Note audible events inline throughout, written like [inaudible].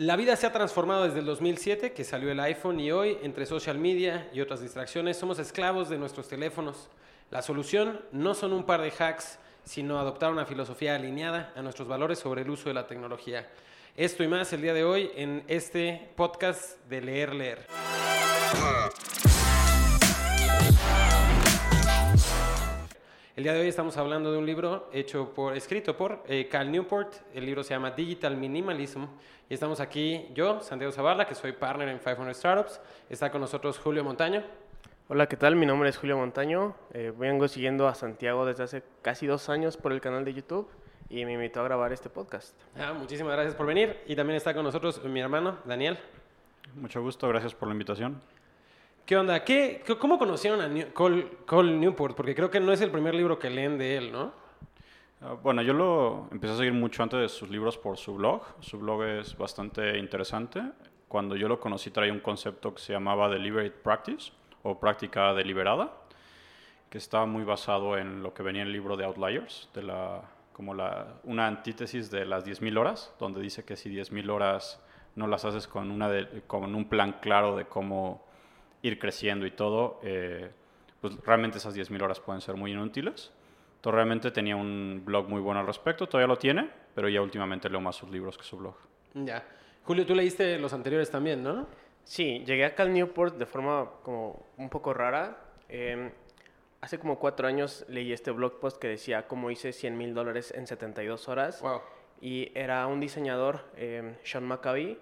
La vida se ha transformado desde el 2007, que salió el iPhone, y hoy, entre social media y otras distracciones, somos esclavos de nuestros teléfonos. La solución no son un par de hacks, sino adoptar una filosofía alineada a nuestros valores sobre el uso de la tecnología. Esto y más el día de hoy en este podcast de Leer Leer. El día de hoy estamos hablando de un libro hecho por, escrito por eh, Cal Newport. El libro se llama Digital Minimalism. Y estamos aquí, yo, Santiago Zavala, que soy partner en 500 Startups. Está con nosotros Julio Montaño. Hola, ¿qué tal? Mi nombre es Julio Montaño. Eh, vengo siguiendo a Santiago desde hace casi dos años por el canal de YouTube y me invitó a grabar este podcast. Ah, muchísimas gracias por venir. Y también está con nosotros mi hermano, Daniel. Mucho gusto, gracias por la invitación. ¿Qué onda? ¿Qué, ¿Cómo conocieron a Cole, Newport? Porque creo que no es el primer libro que leen de él, ¿no? Ah, bueno, yo lo empecé a seguir mucho antes de sus libros por su blog. Su blog es bastante interesante. Cuando yo lo conocí traía un concepto que se llamaba Deliberate Practice o práctica deliberada, que estaba muy basado en lo que venía en el libro de Outliers, como una antítesis de las 10.000 horas, donde dice que si 10.000 horas no las haces con un plan claro de cómo ir creciendo y todo, eh, pues realmente esas 10.000 horas pueden ser muy inútiles. Entonces realmente tenía un blog muy bueno al respecto, todavía lo tiene, pero ya últimamente leo más sus libros que su blog. Ya. Julio, tú leíste los anteriores también, ¿no? Sí, llegué a Cal Newport de forma como un poco rara. Em, hace como cuatro años leí este blog post que decía cómo hice 100 mil dólares en 72 horas. Wow. Y era un diseñador, eh, Sean McCabe,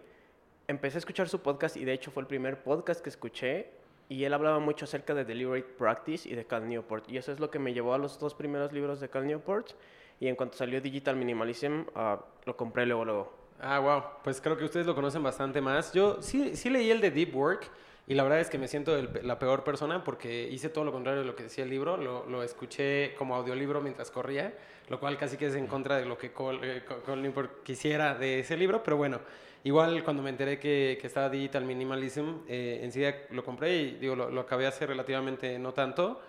empecé a escuchar su podcast y de hecho fue el primer podcast que escuché y él hablaba mucho acerca de Deliberate Practice y de Cal Newport y eso es lo que me llevó a los dos primeros libros de Cal Newport y en cuanto salió Digital Minimalism uh, lo compré luego luego. Ah, wow, pues creo que ustedes lo conocen bastante más. Yo sí, sí leí el de Deep Work y la verdad es que me siento la peor persona porque hice todo lo contrario de lo que decía el libro, lo, lo escuché como audiolibro mientras corría, lo cual casi que es en contra de lo que Cole, eh, Newport quisiera de ese libro, pero bueno. Igual cuando me enteré que, que estaba Digital Minimalism, eh, enseguida lo compré y digo, lo, lo, acabé hace relativamente no tanto.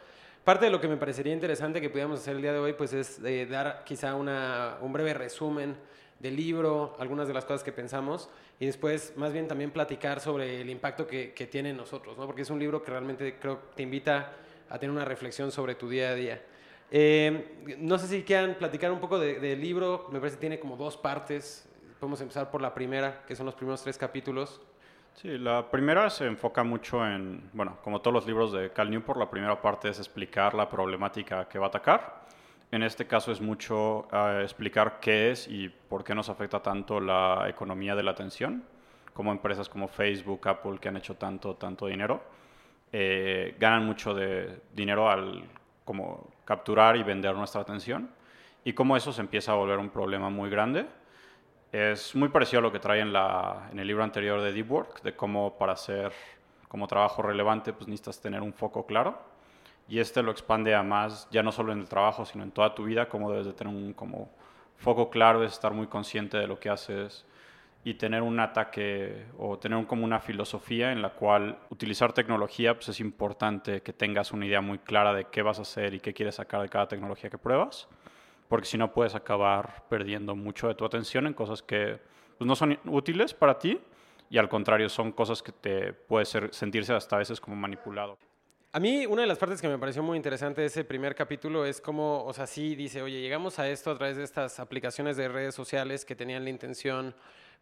Parte de lo que me parecería interesante que pudiéramos hacer el día de hoy, pues es eh, dar quizá una, un breve resumen del libro, algunas de las cosas que pensamos y después más bien también platicar sobre el impacto que, que tiene en nosotros, ¿no? porque es un libro que realmente creo que te invita a tener una reflexión sobre tu día a día. Eh, no sé si quieran platicar un poco del de libro, me parece que tiene como dos partes, podemos empezar por la primera, que son los primeros tres capítulos. Sí, la primera se enfoca mucho en, bueno, como todos los libros de Cal Newport, la primera parte es explicar la problemática que va a atacar. En este caso es mucho uh, explicar qué es y por qué nos afecta tanto la economía de la atención, como empresas como Facebook, Apple, que han hecho tanto, tanto dinero, eh, ganan mucho de dinero al como capturar y vender nuestra atención. Y cómo eso se empieza a volver un problema muy grande. Es muy parecido a lo que trae en, la, en el libro anterior de Deep Work, de cómo para hacer como trabajo relevante pues necesitas tener un foco claro. Y este lo expande a más, ya no solo en el trabajo, sino en toda tu vida, cómo debes de tener un como foco claro, es estar muy consciente de lo que haces y tener un ataque o tener como una filosofía en la cual utilizar tecnología pues es importante que tengas una idea muy clara de qué vas a hacer y qué quieres sacar de cada tecnología que pruebas porque si no puedes acabar perdiendo mucho de tu atención en cosas que pues, no son útiles para ti y al contrario son cosas que te puede ser, sentirse hasta a veces como manipulado. A mí una de las partes que me pareció muy interesante de ese primer capítulo es como, o sea, sí dice, oye, llegamos a esto a través de estas aplicaciones de redes sociales que tenían la intención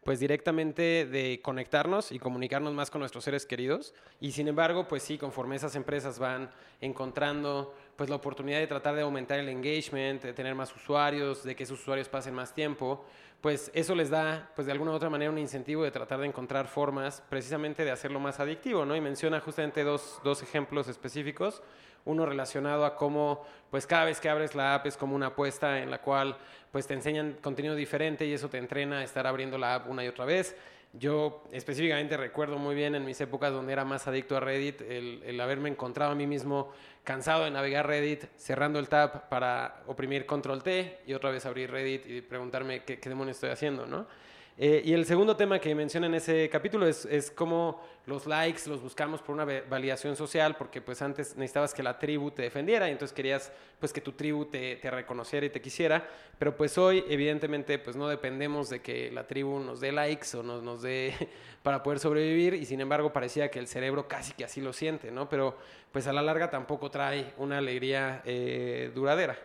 pues directamente de conectarnos y comunicarnos más con nuestros seres queridos. Y sin embargo, pues sí, conforme esas empresas van encontrando pues la oportunidad de tratar de aumentar el engagement, de tener más usuarios, de que esos usuarios pasen más tiempo, pues eso les da pues de alguna u otra manera un incentivo de tratar de encontrar formas precisamente de hacerlo más adictivo, ¿no? Y menciona justamente dos, dos ejemplos específicos uno relacionado a cómo, pues cada vez que abres la app es como una apuesta en la cual pues te enseñan contenido diferente y eso te entrena a estar abriendo la app una y otra vez. Yo específicamente recuerdo muy bien en mis épocas donde era más adicto a Reddit, el, haberme encontrado a mí mismo cansado de navegar Reddit, cerrando el tab para oprimir control T y otra vez abrir Reddit y preguntarme qué, qué demonios estoy haciendo, ¿no? Eh, y el segundo tema que menciona en ese capítulo es, es cómo los likes los buscamos por una validación social, porque pues antes necesitabas que la tribu te defendiera y entonces querías pues que tu tribu te, reconociera y te quisiera, pero pues hoy evidentemente pues no dependemos de que la tribu nos dé likes o nos, nos dé [laughs] para poder sobrevivir y sin embargo parecía que el cerebro casi que así lo siente, ¿no? Pero pues a la larga tampoco trae una alegría eh, duradera.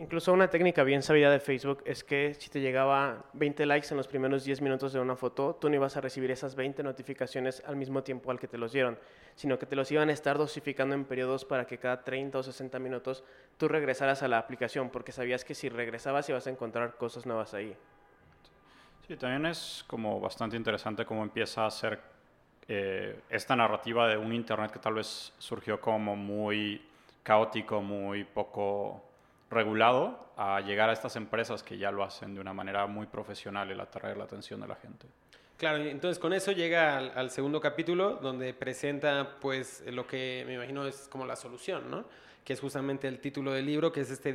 Incluso una técnica bien sabida de Facebook es que si te llegaba 20 likes en los primeros 10 minutos de una foto, tú no ibas a recibir esas 20 notificaciones al mismo tiempo al que te los dieron, sino que te los iban a estar dosificando en periodos para que cada 30 o 60 minutos tú regresaras a la aplicación, porque sabías que si regresabas ibas a encontrar cosas nuevas ahí. Sí, también es como bastante interesante cómo empieza a ser eh, esta narrativa de un Internet que tal vez surgió como muy caótico, muy poco regulado a llegar a estas empresas que ya lo hacen de una manera muy profesional el atraer la atención de la gente. Claro, entonces con eso llega al, segundo capítulo donde presenta pues lo que me imagino es como la solución, ¿no? Que es justamente el título del libro, que es este,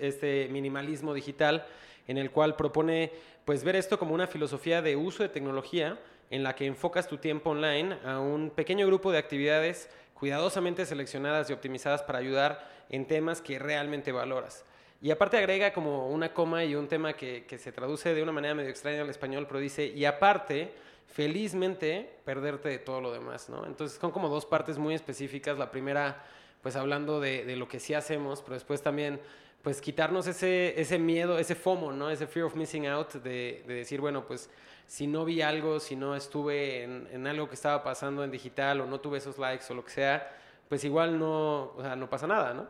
este minimalismo digital, en el cual propone pues ver esto como una filosofía de uso de tecnología en la que enfocas tu tiempo online a un pequeño grupo de actividades cuidadosamente seleccionadas y optimizadas para ayudar en temas que realmente valoras. Y aparte agrega como una coma y un tema que, se traduce de una manera medio extraña al español, pero dice, y aparte, felizmente, perderte de todo lo demás, ¿no? Entonces son como dos partes muy específicas. La primera, pues hablando de, lo que sí hacemos, pero después también, pues quitarnos ese, ese miedo, ese FOMO, ¿no? Ese fear of missing out, de, decir, bueno, pues si no vi algo, si no estuve en, en algo que estaba pasando en digital o no tuve esos likes o lo que sea, pues igual no, o sea, no pasa nada, ¿no?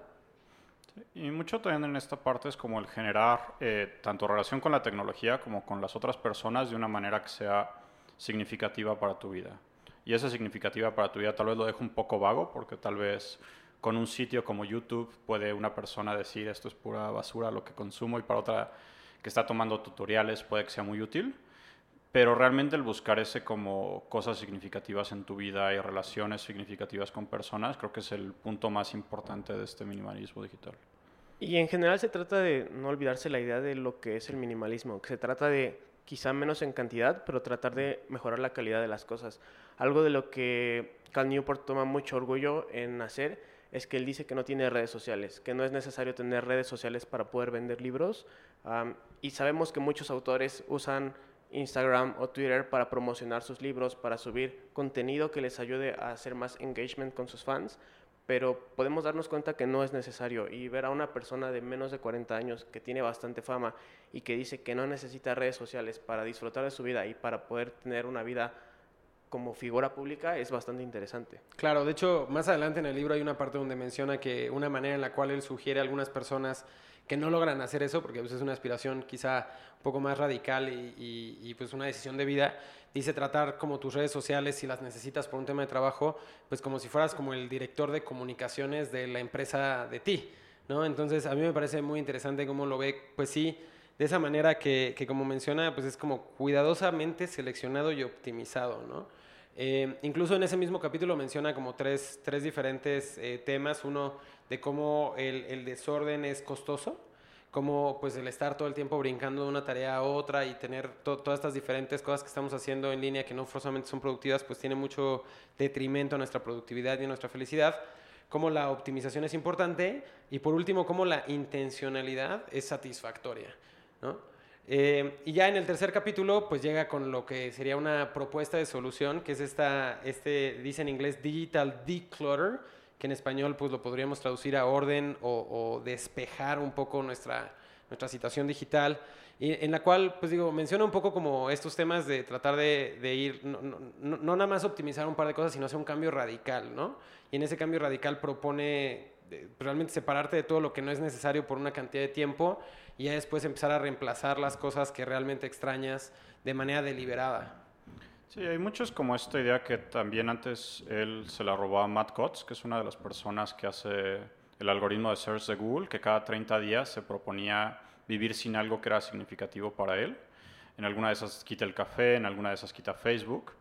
Y mucho también en esta parte es como el generar eh, tanto relación con la tecnología como con las otras personas de una manera que sea significativa para tu vida. Y esa significativa para tu vida tal vez lo dejo un poco vago porque tal vez con un sitio como YouTube puede una persona decir esto es pura basura lo que consumo y para otra que está tomando tutoriales puede que sea muy útil. Pero realmente el buscar ese como cosas significativas en tu vida y relaciones significativas con personas, creo que es el punto más importante de este minimalismo digital. Y en general se trata de no olvidarse la idea de lo que es el minimalismo, que se trata de quizá menos en cantidad, pero tratar de mejorar la calidad de las cosas. Algo de lo que Cal Newport toma mucho orgullo en hacer es que él dice que no tiene redes sociales, que no es necesario tener redes sociales para poder vender libros. y sabemos que muchos autores usan Instagram o Twitter para promocionar sus libros, para subir contenido que les ayude a hacer más engagement con sus fans, pero podemos darnos cuenta que no es necesario y ver a una persona de menos de 40 años que tiene bastante fama y que dice que no necesita redes sociales para disfrutar de su vida y para poder tener una vida como figura pública es bastante interesante. Claro, de hecho, más adelante en el libro hay una parte donde menciona que una manera en la cual él sugiere a algunas personas que no logran hacer eso, porque pues, es una aspiración quizá un poco más radical y, pues una decisión de vida, dice tratar como tus redes sociales, si las necesitas por un tema de trabajo, pues como si fueras como el director de comunicaciones de la empresa de ti, ¿no? Entonces a mí me parece muy interesante cómo lo ve, pues sí, de esa manera que, que como menciona, pues es como cuidadosamente seleccionado y optimizado, ¿no? Eh, incluso en ese mismo capítulo menciona como tres, tres diferentes eh, temas. Uno de cómo el, desorden es costoso, cómo pues el estar todo el tiempo brincando de una tarea a otra y tener todas estas diferentes cosas que estamos haciendo en línea que no forzosamente son productivas, pues tiene mucho detrimento a nuestra productividad y a nuestra felicidad. Cómo la optimización es importante y por último, cómo la intencionalidad es satisfactoria. ¿no? Eh, y ya en el tercer capítulo, pues llega con lo que sería una propuesta de solución, que es esta, este, dice en inglés, digital declutter, que en español pues lo podríamos traducir a orden o, despejar un poco nuestra, nuestra situación digital, y en la cual, pues digo, menciona un poco como estos temas de tratar de, ir, no, no, no, nada más optimizar un par de cosas, sino hacer un cambio radical, ¿no? Y en ese cambio radical propone realmente separarte de todo lo que no es necesario por una cantidad de tiempo y ya después empezar a reemplazar las cosas que realmente extrañas de manera deliberada. Sí, hay muchos como esta idea que también antes él se la robó a Matt Cutts, que es una de las personas que hace el algoritmo de search de Google, que cada 30 días se proponía vivir sin algo que era significativo para él. En alguna de esas quita el café, en alguna de esas quita Facebook.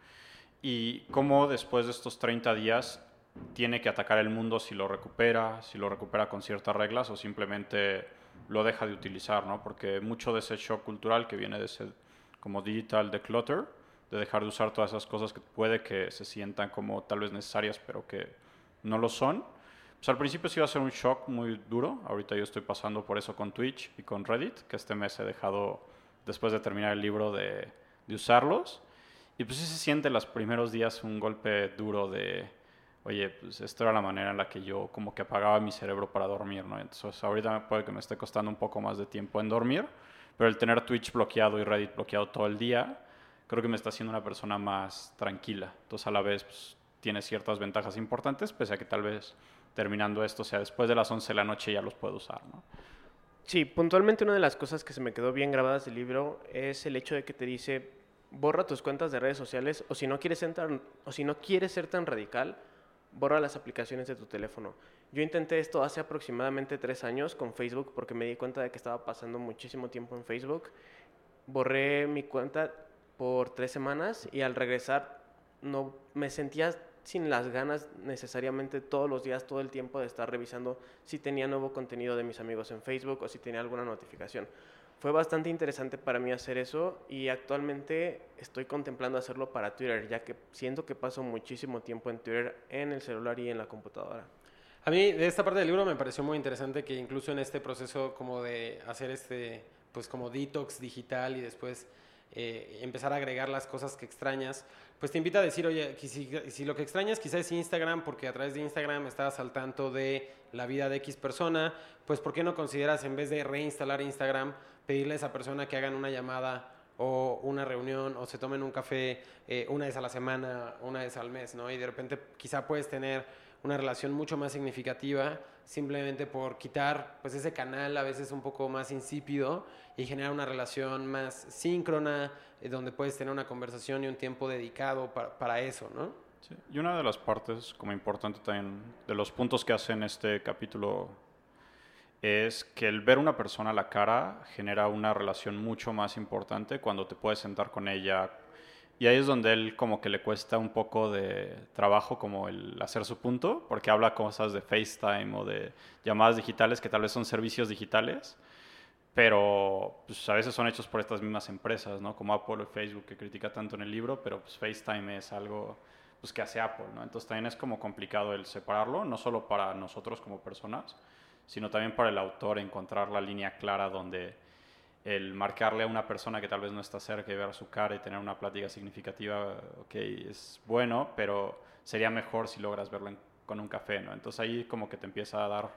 Y cómo después de estos 30 días tiene que atacar el mundo si lo recupera, si lo recupera con ciertas reglas o simplemente lo deja de utilizar, ¿no? Porque mucho de ese shock cultural que viene de ese como digital declutter, de dejar de usar todas esas cosas que puede que se sientan como tal vez necesarias, pero que no lo son. Pues al principio sí iba a ser un shock muy duro. Ahorita yo estoy pasando por eso con Twitch y con Reddit, que este mes he dejado, después de terminar el libro, de, de usarlos. Y pues sí se siente los primeros días un golpe duro de, oye, pues esto era la manera en la que yo como que apagaba mi cerebro para dormir, ¿no? Entonces ahorita puede que me esté costando un poco más de tiempo en dormir, pero el tener Twitch bloqueado y Reddit bloqueado todo el día, creo que me está haciendo una persona más tranquila. Entonces a la vez pues, tiene ciertas ventajas importantes, pese a que tal vez terminando esto, o sea, después de las 11 de la noche ya los puedo usar, ¿no? Sí, puntualmente una de las cosas que se me quedó bien grabadas del libro es el hecho de que te dice, borra tus cuentas de redes sociales o si no quieres ser tan, o si no quieres ser tan radical, borra las aplicaciones de tu teléfono. Yo intenté esto hace aproximadamente tres años con Facebook porque me di cuenta de que estaba pasando muchísimo tiempo en Facebook. Borré mi cuenta por tres semanas y al regresar no me sentía sin las ganas necesariamente todos los días, todo el tiempo de estar revisando si tenía nuevo contenido de mis amigos en Facebook o si tenía alguna notificación. Fue bastante interesante para mí hacer eso y actualmente estoy contemplando hacerlo para Twitter, ya que siento que paso muchísimo tiempo en Twitter, en el celular y en la computadora. A mí de esta parte del libro me pareció muy interesante que incluso en este proceso como de hacer este, pues como detox digital y después eh, empezar a agregar las cosas que extrañas, pues te invita a decir, oye, si, lo que extrañas quizás es Instagram, porque a través de Instagram estás al tanto de la vida de X persona, pues ¿por qué no consideras en vez de reinstalar Instagram, pedirle a esa persona que hagan una llamada o una reunión o se tomen un café eh, una vez a la semana, una vez al mes, ¿no? Y de repente quizá puedes tener una relación mucho más significativa simplemente por quitar pues ese canal a veces un poco más insípido y generar una relación más síncrona eh, donde puedes tener una conversación y un tiempo dedicado para, para eso, ¿no? Sí. Y una de las partes como importante también de los puntos que hace en este capítulo es que el ver una persona a la cara genera una relación mucho más importante cuando te puedes sentar con ella. Y ahí es donde él como que le cuesta un poco de trabajo como el hacer su punto, porque habla cosas de FaceTime o de llamadas digitales que tal vez son servicios digitales, pero pues, a veces son hechos por estas mismas empresas, ¿no? Como Apple o Facebook que critica tanto en el libro, pero pues FaceTime es algo pues, que hace Apple, ¿no? Entonces también es como complicado el separarlo, no solo para nosotros como personas, sino también para el autor encontrar la línea clara donde el marcarle a una persona que tal vez no está cerca y ver su cara y tener una plática significativa, ok, es bueno, pero sería mejor si logras verlo con un café, ¿no? Entonces ahí como que te empieza a dar,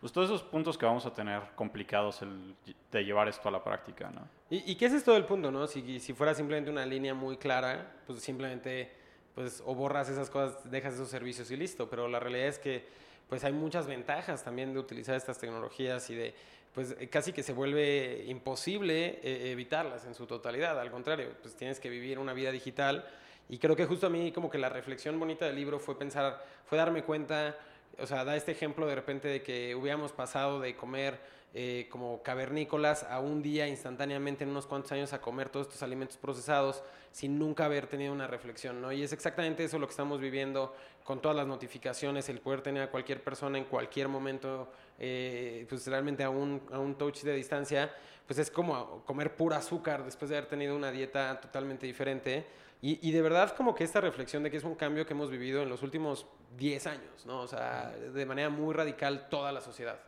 pues todos esos puntos que vamos a tener complicados el, de llevar esto a la práctica, ¿no? ¿Y, y qué es esto del punto, no? Si, si fuera simplemente una línea muy clara, pues simplemente, pues o borras esas cosas, dejas esos servicios y listo, pero la realidad es que pues hay muchas ventajas también de utilizar estas tecnologías y de, pues casi que se vuelve imposible eh, evitarlas en su totalidad. Al contrario, pues tienes que vivir una vida digital. Y creo que justo a mí como que la reflexión bonita del libro fue pensar, fue darme cuenta, o sea, da este ejemplo de repente de que hubiéramos pasado de comer eh, como cavernícolas a un día instantáneamente en unos cuantos años a comer todos estos alimentos procesados sin nunca haber tenido una reflexión, ¿no? Y es exactamente eso lo que estamos viviendo con todas las notificaciones, el poder tener a cualquier persona en cualquier momento, eh, pues realmente a un, a un touch de distancia, pues es como comer pura azúcar después de haber tenido una dieta totalmente diferente. Y, y, de verdad como que esta reflexión de que es un cambio que hemos vivido en los últimos 10 años, ¿no? O sea, de manera muy radical toda la sociedad.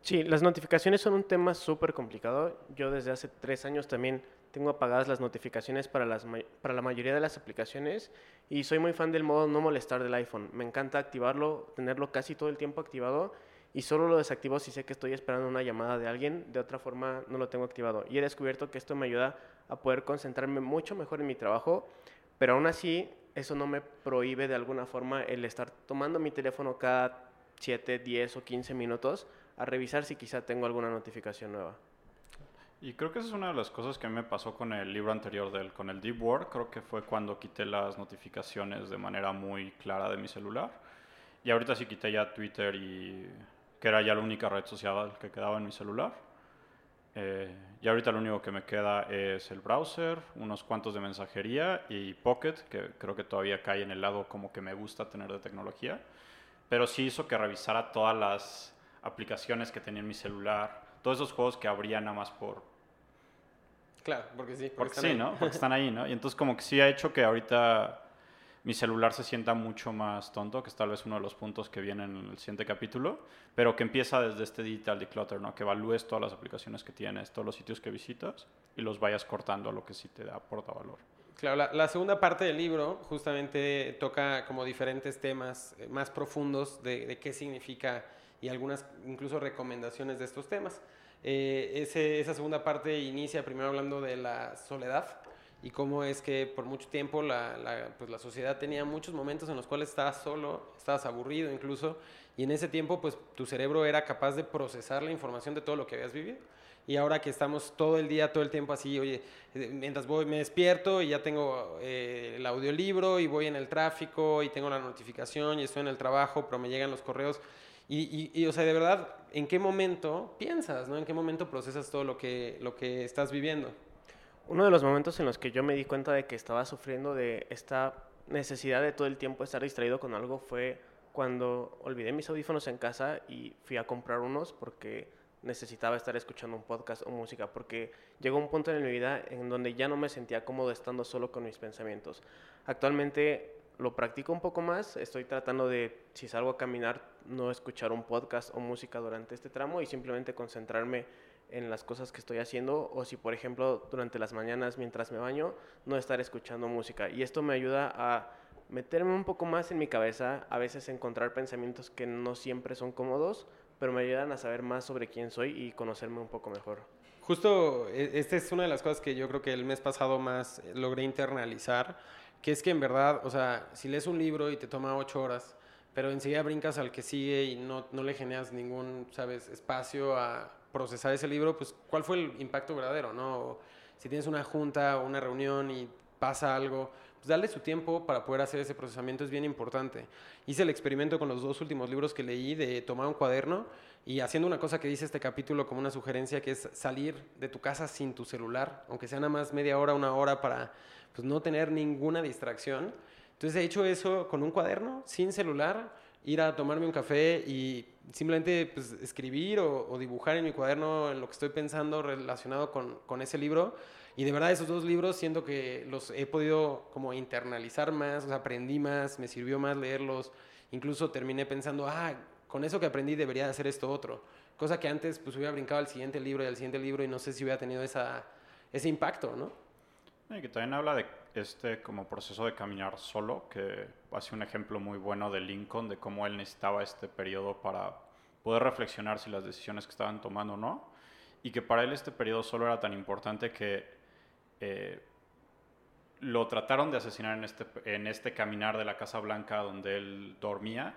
Sí, las notificaciones son un tema súper complicado. Yo desde hace tres años también tengo apagadas las notificaciones para, la mayoría de las aplicaciones y soy muy fan del modo no molestar del iPhone. Me encanta activarlo, tenerlo casi todo el tiempo activado y solo lo desactivo si sé que estoy esperando una llamada de alguien. De otra forma no lo tengo activado. Y he descubierto que esto me ayuda a poder concentrarme mucho mejor en mi trabajo, pero aún así eso no me prohíbe de alguna forma el estar tomando mi teléfono cada 7, 10 o 15 minutos a revisar si quizá tengo alguna notificación nueva. Y creo que esa es una de las cosas que me pasó con el libro anterior del con el Deep Work. Creo que fue cuando quité las notificaciones de manera muy clara de mi celular. Y ahorita sí quité ya Twitter y que era ya la única red social que quedaba en mi celular. Eh, y ahorita lo único que me queda es el browser, unos cuantos de mensajería y Pocket, que creo que todavía cae en el lado como que me gusta tener de tecnología. Pero sí hizo que revisara todas las aplicaciones que tenía en mi celular, todos esos juegos que abría nada más por Claro, porque sí. Porque, están sí, ahí. ¿no? Porque están ahí, ¿no? Y entonces como que sí ha hecho que ahorita mi celular se sienta mucho más tonto, que es tal vez uno de los puntos que viene en el siguiente capítulo, pero que empieza desde este digital declutter, ¿no? Que evalúes todas las aplicaciones que tienes, todos los sitios que visitas y los vayas cortando a lo que sí te aporta valor. Claro, la, la segunda parte del libro justamente toca como diferentes temas eh, más profundos de, de qué significa y algunas incluso recomendaciones de estos temas. Eh, ese- esa segunda parte inicia primero hablando de la soledad y cómo es que por mucho tiempo la, la, pues la sociedad tenía muchos momentos en los cuales estabas solo, estabas aburrido incluso, y en ese tiempo pues tu cerebro era capaz de procesar la información de todo lo que habías vivido. Y ahora que estamos todo el día, todo el tiempo así, oye, eh, mientras voy, me despierto y ya tengo eh, el audiolibro y voy en el tráfico y tengo la notificación y estoy en el trabajo, pero me llegan los correos. Y, y- y, o sea, de verdad, ¿en qué momento piensas, no? ¿En qué momento procesas todo lo que, lo que estás viviendo? Uno de los momentos en los que yo me di cuenta de que estaba sufriendo de esta necesidad de todo el tiempo estar distraído con algo fue cuando olvidé mis audífonos en casa y fui a comprar unos porque necesitaba estar escuchando un podcast o música porque llegó un punto en mi vida en donde ya no me sentía cómodo estando solo con mis pensamientos. Actualmente lo practico un poco más, estoy tratando de, si salgo a caminar, no escuchar un podcast o música durante este tramo y simplemente concentrarme en las cosas que estoy haciendo o si por ejemplo durante las mañanas mientras me baño no estar escuchando música y esto me ayuda a meterme un poco más en mi cabeza, a veces encontrar pensamientos que no siempre son cómodos, pero me ayudan a saber más sobre quién soy y conocerme un poco mejor. Justo, e- esta es una de las cosas que yo creo que el mes pasado más eh, logré internalizar, que es que en verdad, o sea, si lees un libro y te toma ocho horas, pero enseguida brincas al que sigue y no, no le generas ningún, sabes, espacio a procesar ese libro, pues ¿cuál fue el impacto verdadero, no? Si tienes una junta o una reunión y pasa algo, pues darle su tiempo para poder hacer ese procesamiento es bien importante. Hice el experimento con los dos últimos libros que leí de tomar un cuaderno y haciendo una cosa que dice este capítulo como una sugerencia, que es salir de tu casa sin tu celular, aunque sea nada más media hora, una hora, para pues, no tener ninguna distracción. Entonces he hecho eso con un cuaderno, sin celular, ir a tomarme un café y simplemente pues, escribir o, dibujar en mi cuaderno en lo que estoy pensando relacionado con, con ese libro. Y de verdad esos dos libros siento que los he podido como internalizar más, o aprendí más, me sirvió más leerlos. Incluso terminé pensando, ah, con eso que aprendí debería de hacer esto otro. Cosa que antes pues hubiera brincado al siguiente libro y al siguiente libro y no sé si hubiera tenido esa, ese impacto, ¿no? Y que también habla de este como proceso de caminar solo, que hace un ejemplo muy bueno de Lincoln, de cómo él necesitaba este periodo para poder reflexionar si las decisiones que estaban tomando o no, y que para él este periodo solo era tan importante que eh, lo trataron de asesinar en este, en este caminar de la Casa Blanca donde él dormía,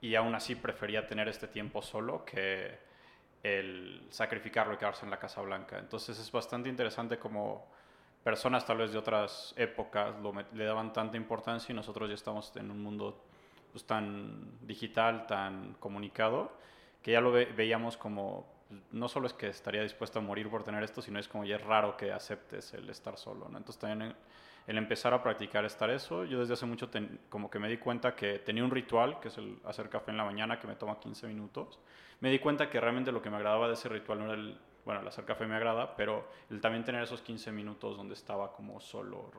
y aún así prefería tener este tiempo solo que el sacrificarlo y quedarse en la Casa Blanca. Entonces es bastante interesante como personas tal vez de otras épocas le daban tanta importancia y nosotros ya estamos en un mundo pues, tan digital, tan comunicado, que ya lo ve- veíamos como, pues, no solo es que estaría dispuesto a morir por tener esto, sino es como ya es raro que aceptes el estar solo, ¿no? Entonces también el, el empezar a practicar estar eso, yo desde hace mucho ten- como que me di cuenta que tenía un ritual, que es el hacer café en la mañana, que me toma 15 minutos, me di cuenta que realmente lo que me agradaba de ese ritual no era el, bueno, el hacer café me agrada, pero el también tener esos 15 minutos donde estaba como solo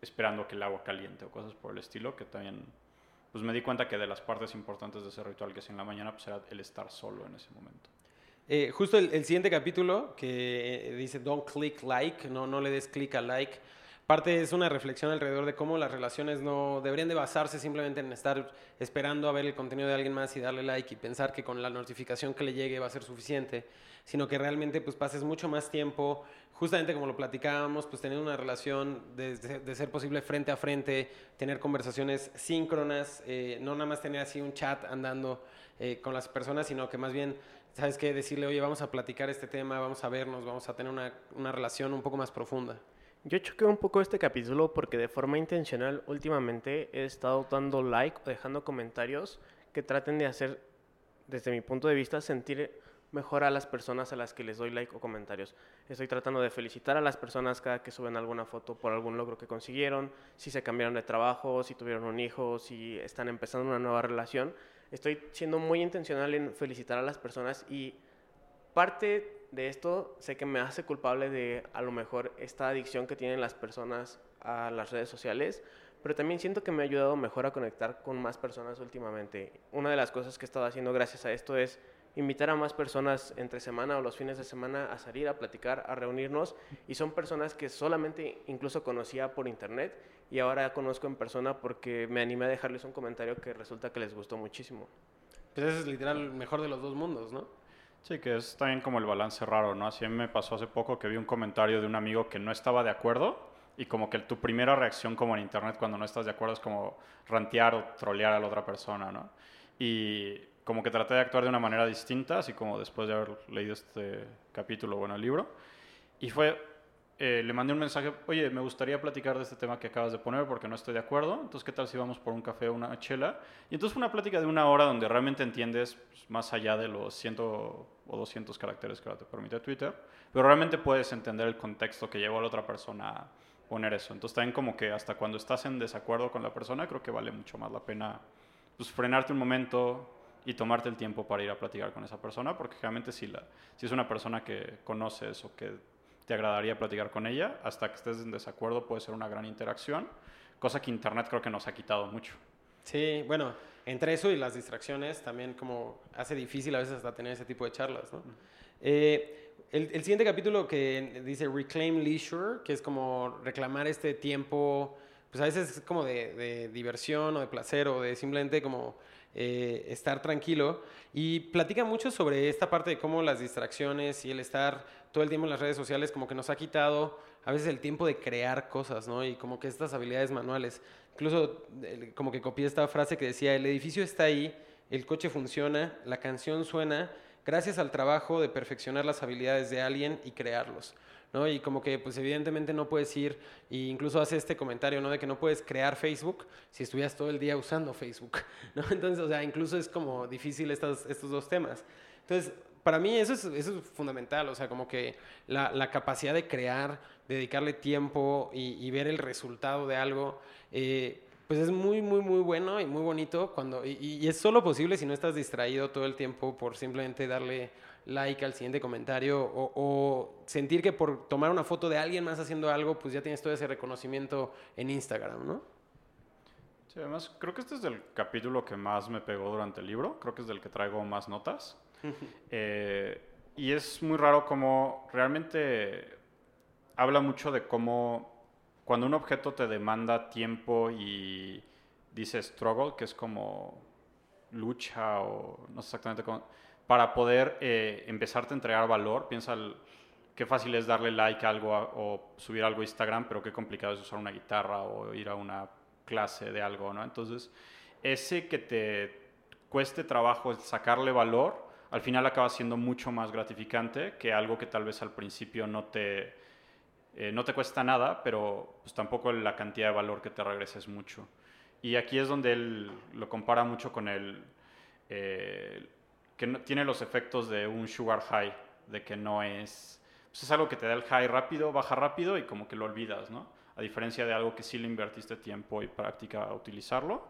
esperando que el agua caliente o cosas por el estilo, que también, pues me di cuenta que de las partes importantes de ese ritual que es en la mañana, pues era el estar solo en ese momento. Eh, justo el, el siguiente capítulo que eh, dice don't click like, no, no le des click a like. Parte es una reflexión alrededor de cómo las relaciones no deberían de basarse simplemente en estar esperando a ver el contenido de alguien más y darle like y pensar que con la notificación que le llegue va a ser suficiente, sino que realmente pues pases mucho más tiempo, justamente como lo platicábamos, pues tener una relación de, ser posible frente a frente, tener conversaciones síncronas, eh, no nada más tener así un chat andando eh, con las personas, sino que más bien ¿sabes qué? Decirle, oye, vamos a platicar este tema, vamos a vernos, vamos a tener una, una relación un poco más profunda. Yo choqué un poco este capítulo porque de forma intencional últimamente he estado dando like o dejando comentarios que traten de hacer, desde mi punto de vista, sentir mejor a las personas a las que les doy like o comentarios. Estoy tratando de felicitar a las personas cada que suben alguna foto por algún logro que consiguieron, si se cambiaron de trabajo, si tuvieron un hijo, si están empezando una nueva relación. Estoy siendo muy intencional en felicitar a las personas y parte de esto, sé que me hace culpable de a lo mejor esta adicción que tienen las personas a las redes sociales, pero también siento que me ha ayudado mejor a conectar con más personas últimamente. Una de las cosas que he estado haciendo gracias a esto es invitar a más personas entre semana o los fines de semana a salir, a platicar, a reunirnos, y son personas que solamente incluso conocía por internet y ahora conozco en persona porque me animé a dejarles un comentario que resulta que les gustó muchísimo. Pues ese es literal el mejor de los dos mundos, ¿no? Sí, que es también como el balance raro, ¿no? Así me pasó hace poco que vi un comentario de un amigo que no estaba de acuerdo y como que tu primera reacción como en internet cuando no estás de acuerdo es como rantear o trolear a la otra persona, ¿no? Y como que traté de actuar de una manera distinta, así como después de haber leído este capítulo, bueno, el libro. Y fue, eh, le mandé un mensaje, oye, me gustaría platicar de este tema que acabas de poner porque no estoy de acuerdo, entonces, ¿qué tal si vamos por un café o una chela? Y entonces fue una plática de una hora donde realmente entiendes pues, más allá de los 100 o 200 caracteres que te permite Twitter, pero realmente puedes entender el contexto que llevó a la otra persona a poner eso. Entonces también como que hasta cuando estás en desacuerdo con la persona, creo que vale mucho más la pena pues, frenarte un momento, y tomarte el tiempo para ir a platicar con esa persona, porque realmente si, la, si es una persona que conoces o que te agradaría platicar con ella, hasta que estés en desacuerdo puede ser una gran interacción, cosa que Internet creo que nos ha quitado mucho. Sí, bueno, entre eso y las distracciones también como hace difícil a veces hasta tener ese tipo de charlas, ¿no? Eh, el, el, siguiente capítulo que dice Reclaim Leisure, que es como reclamar este tiempo, pues a veces es como de, de diversión o de placer o de simplemente como eh, estar tranquilo. Y platica mucho sobre esta parte de cómo las distracciones y el estar todo el tiempo en las redes sociales como que nos ha quitado a veces el tiempo de crear cosas, ¿no? Y como que estas habilidades manuales. Incluso como que copié esta frase que decía, el edificio está ahí, el coche funciona, la canción suena, gracias al trabajo de perfeccionar las habilidades de alguien y crearlos. ¿No? Y como que, pues evidentemente no puedes ir, e incluso hace este comentario, ¿no? De que no puedes crear Facebook si estuvieras todo el día usando Facebook, [laughs] ¿no? Entonces, o sea, incluso es como difícil estos, estos dos temas. Entonces, para mí eso es, eso es fundamental, o sea, como que la, la capacidad de crear, dedicarle tiempo y, ver el resultado de algo, eh, pues es muy, muy, muy bueno y muy bonito cuando, y, y, es solo posible si no estás distraído todo el tiempo por simplemente darle like al siguiente comentario o, sentir que por tomar una foto de alguien más haciendo algo, pues ya tienes todo ese reconocimiento en Instagram, ¿no? Sí, además creo que este es el capítulo que más me pegó durante el libro, creo que es del que traigo más notas. [laughs] Eh, y es muy raro como realmente habla mucho de cómo cuando un objeto te demanda tiempo y dice struggle, que es como lucha o no sé exactamente cómo para poder eh, empezarte a entregar valor. Piensa qué fácil es darle like a algo o subir algo a Instagram, pero qué complicado es usar una guitarra o ir a una clase de algo, ¿no? Entonces, ese que te cueste trabajo sacarle valor, al final acaba siendo mucho más gratificante que algo que tal vez al principio no te, eh, no te cuesta nada, pero pues tampoco la cantidad de valor que te regreses mucho. Y aquí es donde él lo compara mucho con el, eh, que tiene los efectos de un sugar high, de que no es... Pues es algo que te da el high rápido, baja rápido y como que lo olvidas, ¿no? A diferencia de algo que sí le invertiste tiempo y práctica a utilizarlo.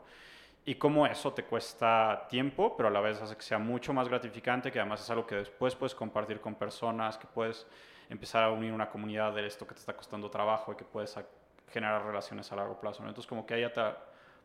Y cómo eso te cuesta tiempo, pero a la vez hace que sea mucho más gratificante, que además es algo que después puedes compartir con personas, que puedes empezar a unir una comunidad de esto que te está costando trabajo y que puedes generar relaciones a largo plazo. Entonces como que ahí está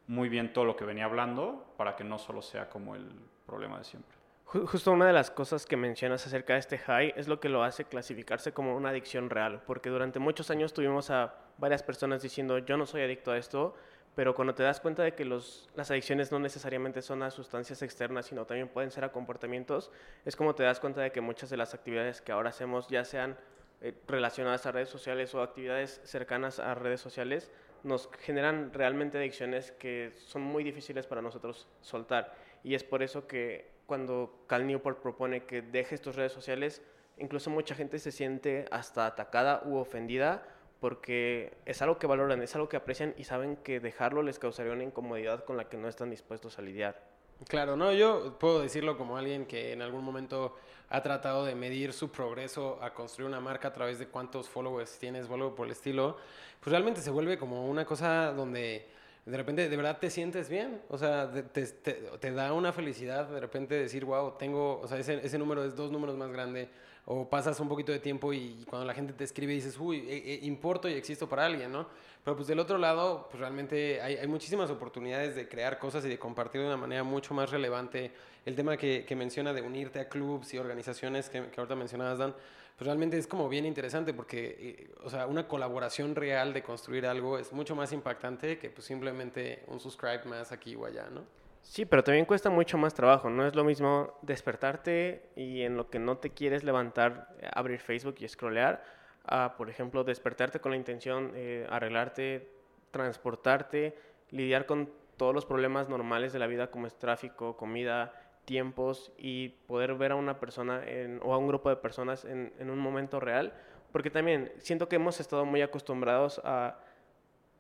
muy bien todo lo que venía hablando para que no solo sea como el problema de siempre. Justo una de las cosas que mencionas acerca de este high es lo que lo hace clasificarse como una adicción real, porque durante muchos años tuvimos a varias personas diciendo yo no soy adicto a esto, pero cuando te das cuenta de que las adicciones no necesariamente son a sustancias externas, sino también pueden ser a comportamientos, es como te das cuenta de que muchas de las actividades que ahora hacemos, ya sean eh, relacionadas a redes sociales o actividades cercanas a redes sociales, nos generan realmente adicciones que son muy difíciles para nosotros soltar. Y es por eso que cuando Cal Newport propone que dejes tus redes sociales, incluso mucha gente se siente hasta atacada u ofendida porque es algo que valoran, es algo que aprecian y saben que dejarlo les causaría una incomodidad con la que no están dispuestos a lidiar. Claro, no, yo puedo decirlo como alguien que en algún momento ha tratado de medir su progreso a construir una marca a través de cuántos followers tienes o algo por el estilo, pues realmente se vuelve como una cosa donde de repente de verdad te sientes bien, o sea, te, te, da una felicidad de repente decir, wow, tengo, o sea, ese, ese, número es dos números más grande, o pasas un poquito de tiempo y cuando la gente te escribe dices, uy, eh, eh, importo y existo para alguien, ¿no? Pero pues del otro lado, pues realmente hay, hay, muchísimas oportunidades de crear cosas y de compartir de una manera mucho más relevante. El tema que, que menciona de unirte a clubs y organizaciones que, que ahorita mencionabas, Dan, pues realmente es como bien interesante porque, eh, o sea, una colaboración real de construir algo es mucho más impactante que pues simplemente un subscribe más aquí o allá, ¿no? Sí, pero también cuesta mucho más trabajo. No es lo mismo despertarte y en lo que no te quieres levantar, abrir Facebook y scrollear, a, por ejemplo, despertarte con la intención, eh, arreglarte, transportarte, lidiar con todos los problemas normales de la vida como es tráfico, comida, tiempos y poder ver a una persona o a un grupo de personas en, en un momento real. Porque también siento que hemos estado muy acostumbrados a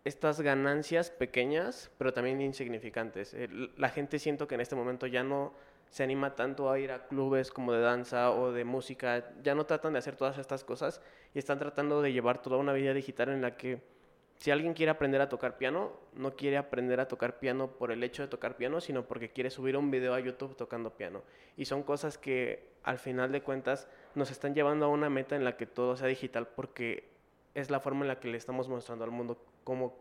estas ganancias pequeñas, pero también insignificantes. La gente siento que en este momento ya no se anima tanto a ir a clubes como de danza o de música, ya no tratan de hacer todas estas cosas y están tratando de llevar toda una vida digital en la que si alguien quiere aprender a tocar piano, no quiere aprender a tocar piano por el hecho de tocar piano, sino porque quiere subir un video a YouTube tocando piano. Y son cosas que al final de cuentas nos están llevando a una meta en la que todo sea digital porque es la forma en la que le estamos mostrando al mundo cómo,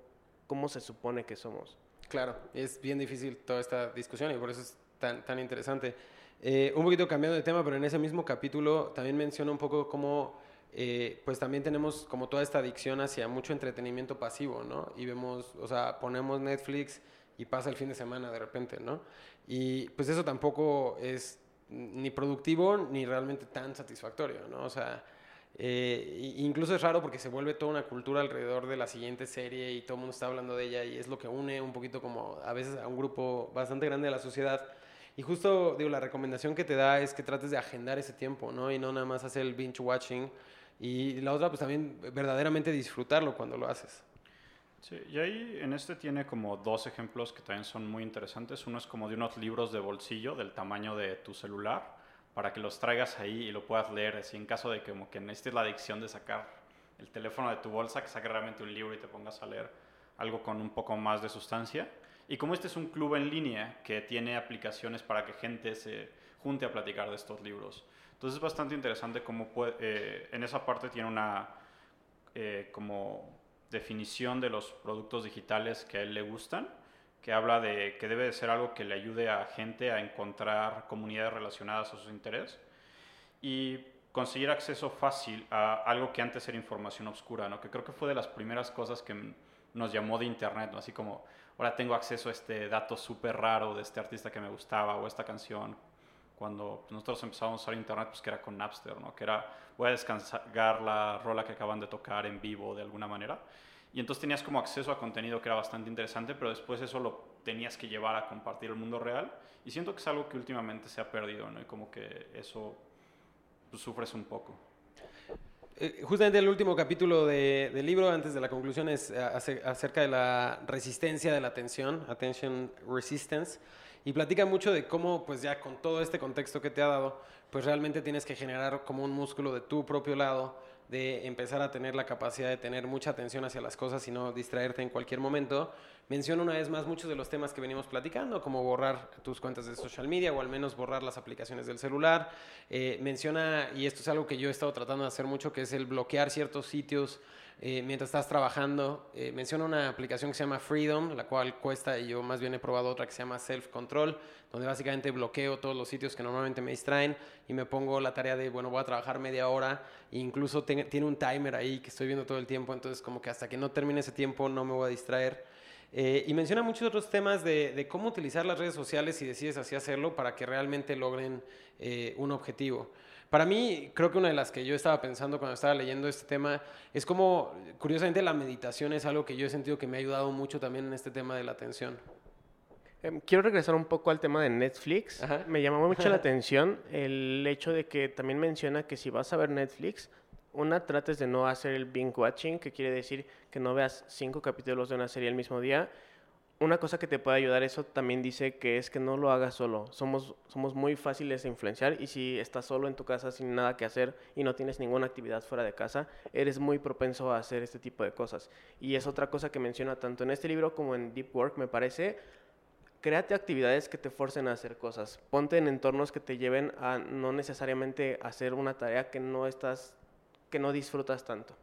cómo se supone que somos. Claro, es bien difícil toda esta discusión y por eso es tan, tan interesante. Eh, un poquito cambiando de tema, pero en ese mismo capítulo también menciona un poco cómo eh, pues también tenemos como toda esta adicción hacia mucho entretenimiento pasivo, ¿no? Y vemos, o sea, ponemos Netflix y pasa el fin de semana de repente, ¿no? Y pues eso tampoco es ni productivo ni realmente tan satisfactorio, ¿no? O sea, eh, incluso es raro porque se vuelve toda una cultura alrededor de la siguiente serie y todo el mundo está hablando de ella y es lo que une un poquito como a veces a un grupo bastante grande de la sociedad. Y justo, digo, la recomendación que te da es que trates de agendar ese tiempo, ¿no? Y no nada más hacer el binge watching. Y la otra, pues también verdaderamente disfrutarlo cuando lo haces. Sí, y ahí en este tiene como dos ejemplos que también son muy interesantes. Uno es como de unos libros de bolsillo del tamaño de tu celular para que los traigas ahí y lo puedas leer, así en caso de que como que necesites la adicción de sacar el teléfono de tu bolsa, que saques realmente un libro y te pongas a leer algo con un poco más de sustancia. Y como este es un club en línea que tiene aplicaciones para que gente se junte a platicar de estos libros. Entonces es bastante interesante cómo puede, eh, en esa parte tiene una eh, como definición de los productos digitales que a él le gustan que habla de que debe de ser algo que le ayude a gente a encontrar comunidades relacionadas a sus intereses y conseguir acceso fácil a algo que antes era información oscura, ¿no? que creo que fue de las primeras cosas que nos llamó de Internet, ¿no? así como ahora tengo acceso a este dato súper raro de este artista que me gustaba o esta canción. Cuando nosotros empezamos a usar Internet, pues que era con Napster, ¿no? que era voy a descargar la rola que acaban de tocar en vivo de alguna manera. Y entonces tenías como acceso a contenido que era bastante interesante, pero después eso lo tenías que llevar a compartir el mundo real. Y siento que es algo que últimamente se ha perdido, ¿no? Y como que eso pues, sufres un poco. Eh, justamente el último capítulo de, del libro, antes de la conclusión, es eh, acerca de la resistencia de la atención, attention resistance, y platica mucho de cómo, pues ya con todo este contexto que te ha dado, pues realmente tienes que generar como un músculo de tu propio lado de empezar a tener la capacidad de tener mucha atención hacia las cosas y no distraerte en cualquier momento. Menciono una vez más muchos de los temas que venimos platicando, como borrar tus cuentas de social media o al menos borrar las aplicaciones del celular. Eh, menciona, y esto es algo que yo he estado tratando de hacer mucho, que es el bloquear ciertos sitios eh, mientras estás trabajando. Eh, menciona una aplicación que se llama Freedom, la cual cuesta, y yo más bien he probado otra que se llama Self Control, donde básicamente bloqueo todos los sitios que normalmente me distraen y me pongo la tarea de, bueno, voy a trabajar media hora, e incluso tiene un timer ahí que estoy viendo todo el tiempo, entonces como que hasta que no termine ese tiempo no me voy a distraer. Eh, y menciona muchos otros temas de, de, cómo utilizar las redes sociales si decides así hacerlo para que realmente logren un objetivo. Para mí, creo que una de las que yo estaba pensando cuando estaba leyendo este tema es como, curiosamente, la meditación es algo que yo he sentido que me ha ayudado mucho también en este tema de la atención. Em, quiero regresar un poco al tema de Netflix. Me llamó mucho la [laughs] atención el hecho de que también menciona que si vas a ver Netflix, una, trates de no hacer el binge watching, que quiere decir que no veas cinco capítulos de una serie al mismo día, una cosa que te puede ayudar eso también dice que es que no lo hagas solo. Somos, somos muy fáciles de influenciar y si estás solo en tu casa sin nada que hacer y no tienes ninguna actividad fuera de casa, eres muy propenso a hacer este tipo de cosas. Y es otra cosa que menciona tanto en este libro como en Deep Work, me parece. créate actividades que te forcen a hacer cosas. Ponte en entornos que te lleven a no necesariamente hacer una tarea que no estás, que no disfrutas tanto.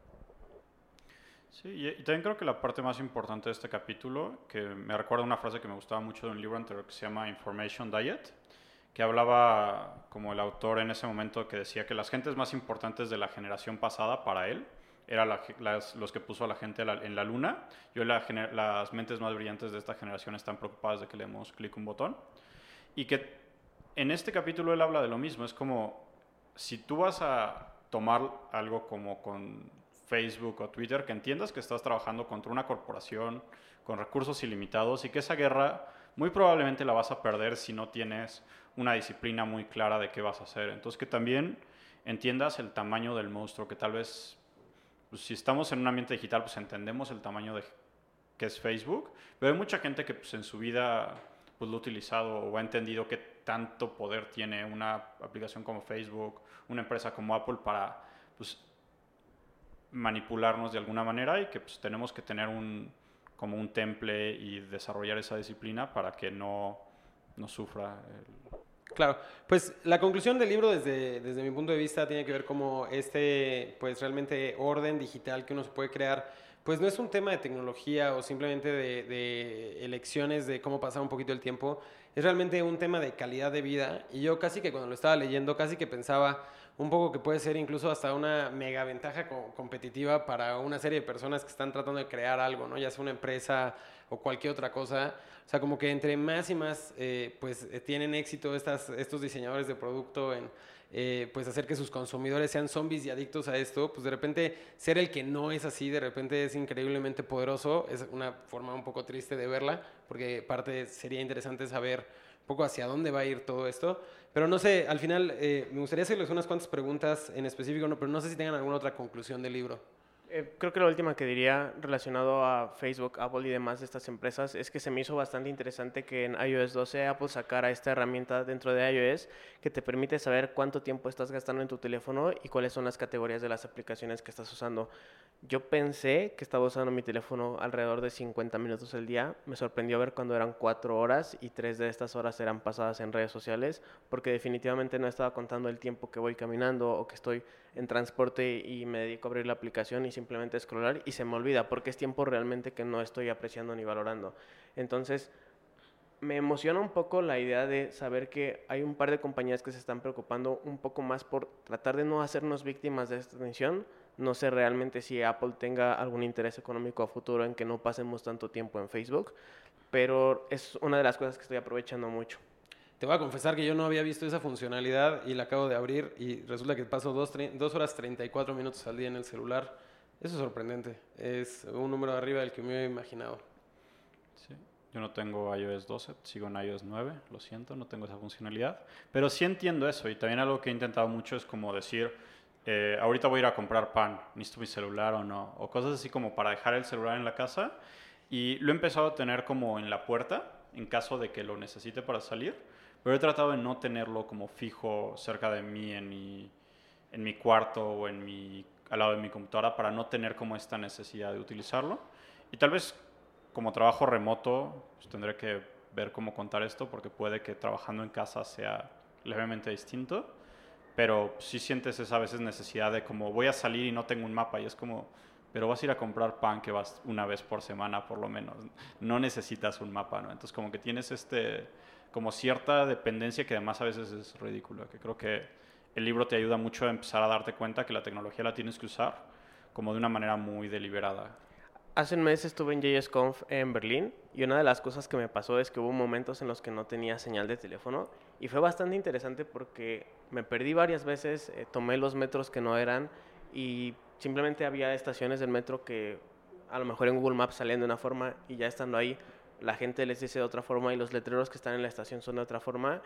Sí, y, también creo que la parte más importante de este capítulo, que me recuerda una frase que me gustaba mucho de un libro anterior que se llama Information Diet, que hablaba como el autor en ese momento que decía que las gentes más importantes de la generación pasada para él eran los que puso a la gente en la luna. Yo las mentes más brillantes de esta generación están preocupadas de que le demos clic un botón. Y que en este capítulo él habla de lo mismo. Es como si tú vas a tomar algo como con Facebook o Twitter, que entiendas que estás trabajando contra una corporación con recursos ilimitados y que esa guerra muy probablemente la vas a perder si no tienes una disciplina muy clara de qué vas a hacer. Entonces que también entiendas el tamaño del monstruo, que tal vez pues, si estamos en un ambiente digital, pues entendemos el tamaño de que es Facebook, pero hay mucha gente que pues, en su vida pues, lo ha utilizado o ha entendido qué tanto poder tiene una aplicación como Facebook, una empresa como Apple para pues, manipularnos de alguna manera y que pues, tenemos que tener un, como un temple y desarrollar esa disciplina para que no, no sufra. Claro, pues la conclusión del libro desde, desde mi punto de vista tiene que ver como este, pues realmente orden digital que uno se puede crear, pues no es un tema de tecnología o simplemente de, de elecciones de cómo pasar un poquito el tiempo, es realmente un tema de calidad de vida y yo casi que cuando lo estaba leyendo casi que pensaba, un poco que puede ser incluso hasta una mega ventaja competitiva para una serie de personas que están tratando de crear algo, ¿no? Ya sea una empresa o cualquier otra cosa. O sea, como que entre más y más eh, pues eh, tienen éxito estas, estos diseñadores de producto en eh, pues hacer que sus consumidores sean zombies y adictos a esto, pues de repente ser el que no es así, de repente es increíblemente poderoso, es una forma un poco triste de verla, porque parte sería interesante saber un poco hacia dónde va a ir todo esto. Pero no sé, al final eh, me gustaría hacerles unas cuantas preguntas en específico, pero no sé si tengan alguna otra conclusión del libro. Eh, creo que la última que diría relacionado a Facebook, Apple y demás de estas empresas es que se me hizo bastante interesante que en iOS 12 Apple sacara esta herramienta dentro de iOS que te permite saber cuánto tiempo estás gastando en tu teléfono y cuáles son las categorías de las aplicaciones que estás usando. Yo pensé que estaba usando mi teléfono alrededor de 50 minutos al día. Me sorprendió ver cuando eran 4 horas y 3 de estas horas eran pasadas en redes sociales porque definitivamente no estaba contando el tiempo que voy caminando o que estoy en transporte y me dedico a abrir la aplicación y simplemente scrollar y se me olvida porque es tiempo realmente que no estoy apreciando ni valorando. Entonces, me emociona un poco la idea de saber que hay un par de compañías que se están preocupando un poco más por tratar de no hacernos víctimas de esta tensión. No sé realmente si Apple tenga algún interés económico a futuro en que no pasemos tanto tiempo en Facebook, pero es una de las cosas que estoy aprovechando mucho. Te voy a confesar que yo no había visto esa funcionalidad y la acabo de abrir y resulta que paso 2 dos, horas 34 minutos al día en el celular. Eso es sorprendente. Es un número arriba del que me había imaginado. Sí. Yo no tengo iOS 12, sigo en iOS 9, lo siento, no tengo esa funcionalidad. Pero sí entiendo eso y también algo que he intentado mucho es como decir, eh, ahorita voy a ir a comprar pan, necesito mi celular o no, o cosas así como para dejar el celular en la casa. Y lo he empezado a tener como en la puerta, en caso de que lo necesite para salir pero he tratado de no tenerlo como fijo cerca de mí en mi, en mi cuarto o en mi, al lado de mi computadora para no tener como esta necesidad de utilizarlo. Y tal vez como trabajo remoto, pues tendré que ver cómo contar esto porque puede que trabajando en casa sea levemente distinto, pero sí sientes esa a veces necesidad de como voy a salir y no tengo un mapa y es como, pero vas a ir a comprar pan que vas una vez por semana por lo menos, no necesitas un mapa, ¿no? Entonces como que tienes este como cierta dependencia que además a veces es ridícula, que creo que el libro te ayuda mucho a empezar a darte cuenta que la tecnología la tienes que usar como de una manera muy deliberada. Hace un mes estuve en JSConf en Berlín y una de las cosas que me pasó es que hubo momentos en los que no tenía señal de teléfono y fue bastante interesante porque me perdí varias veces, eh, tomé los metros que no eran y simplemente había estaciones del metro que a lo mejor en Google Maps salían de una forma y ya estando ahí la gente les dice de otra forma y los letreros que están en la estación son de otra forma.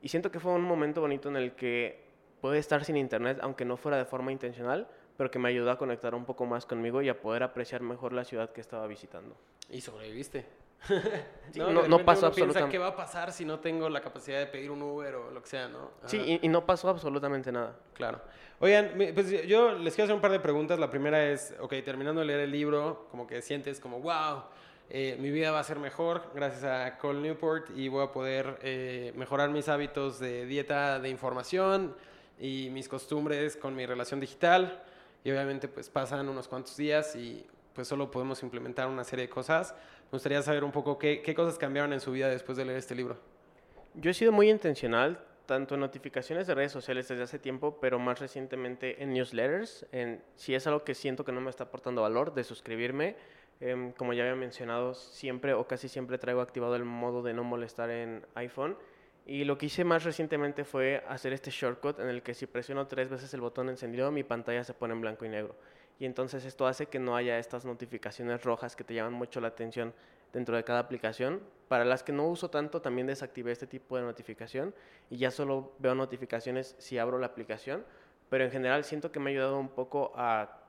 Y siento que fue un momento bonito en el que pude estar sin internet, aunque no fuera de forma intencional, pero que me ayudó a conectar un poco más conmigo y a poder apreciar mejor la ciudad que estaba visitando. Y sobreviviste. [laughs] no, no, pasó absolutamente ¿Qué va a pasar si no tengo la capacidad de pedir un Uber o lo que sea, no? Sí, y, no pasó absolutamente nada. Claro. Oigan, pues yo les quiero hacer un par de preguntas. La primera es, ok, terminando de leer el libro, como que sientes como, wow, eh, mi vida va a ser mejor gracias a Cole Newport y voy a poder eh, mejorar mis hábitos de dieta de información y mis costumbres con mi relación digital. Y obviamente pues pasan unos cuantos días y pues solo podemos implementar una serie de cosas. Me gustaría saber un poco qué, cosas cambiaron en su vida después de leer este libro. Yo he sido muy intencional, tanto en notificaciones de redes sociales desde hace tiempo, pero más recientemente en newsletters. En, si es algo que siento que no me está aportando valor, de suscribirme. Em, como ya había mencionado, siempre o casi siempre traigo activado el modo de no molestar en iPhone. Y lo que hice más recientemente fue hacer este shortcut en el que si presiono tres veces el botón encendido, mi pantalla se pone en blanco y negro y entonces esto hace que no haya estas notificaciones rojas que te llaman mucho la atención dentro de cada aplicación. Para las que no uso tanto, también desactivé este tipo de notificación y ya solo veo notificaciones si abro la aplicación, pero en general siento que me ha ayudado un poco a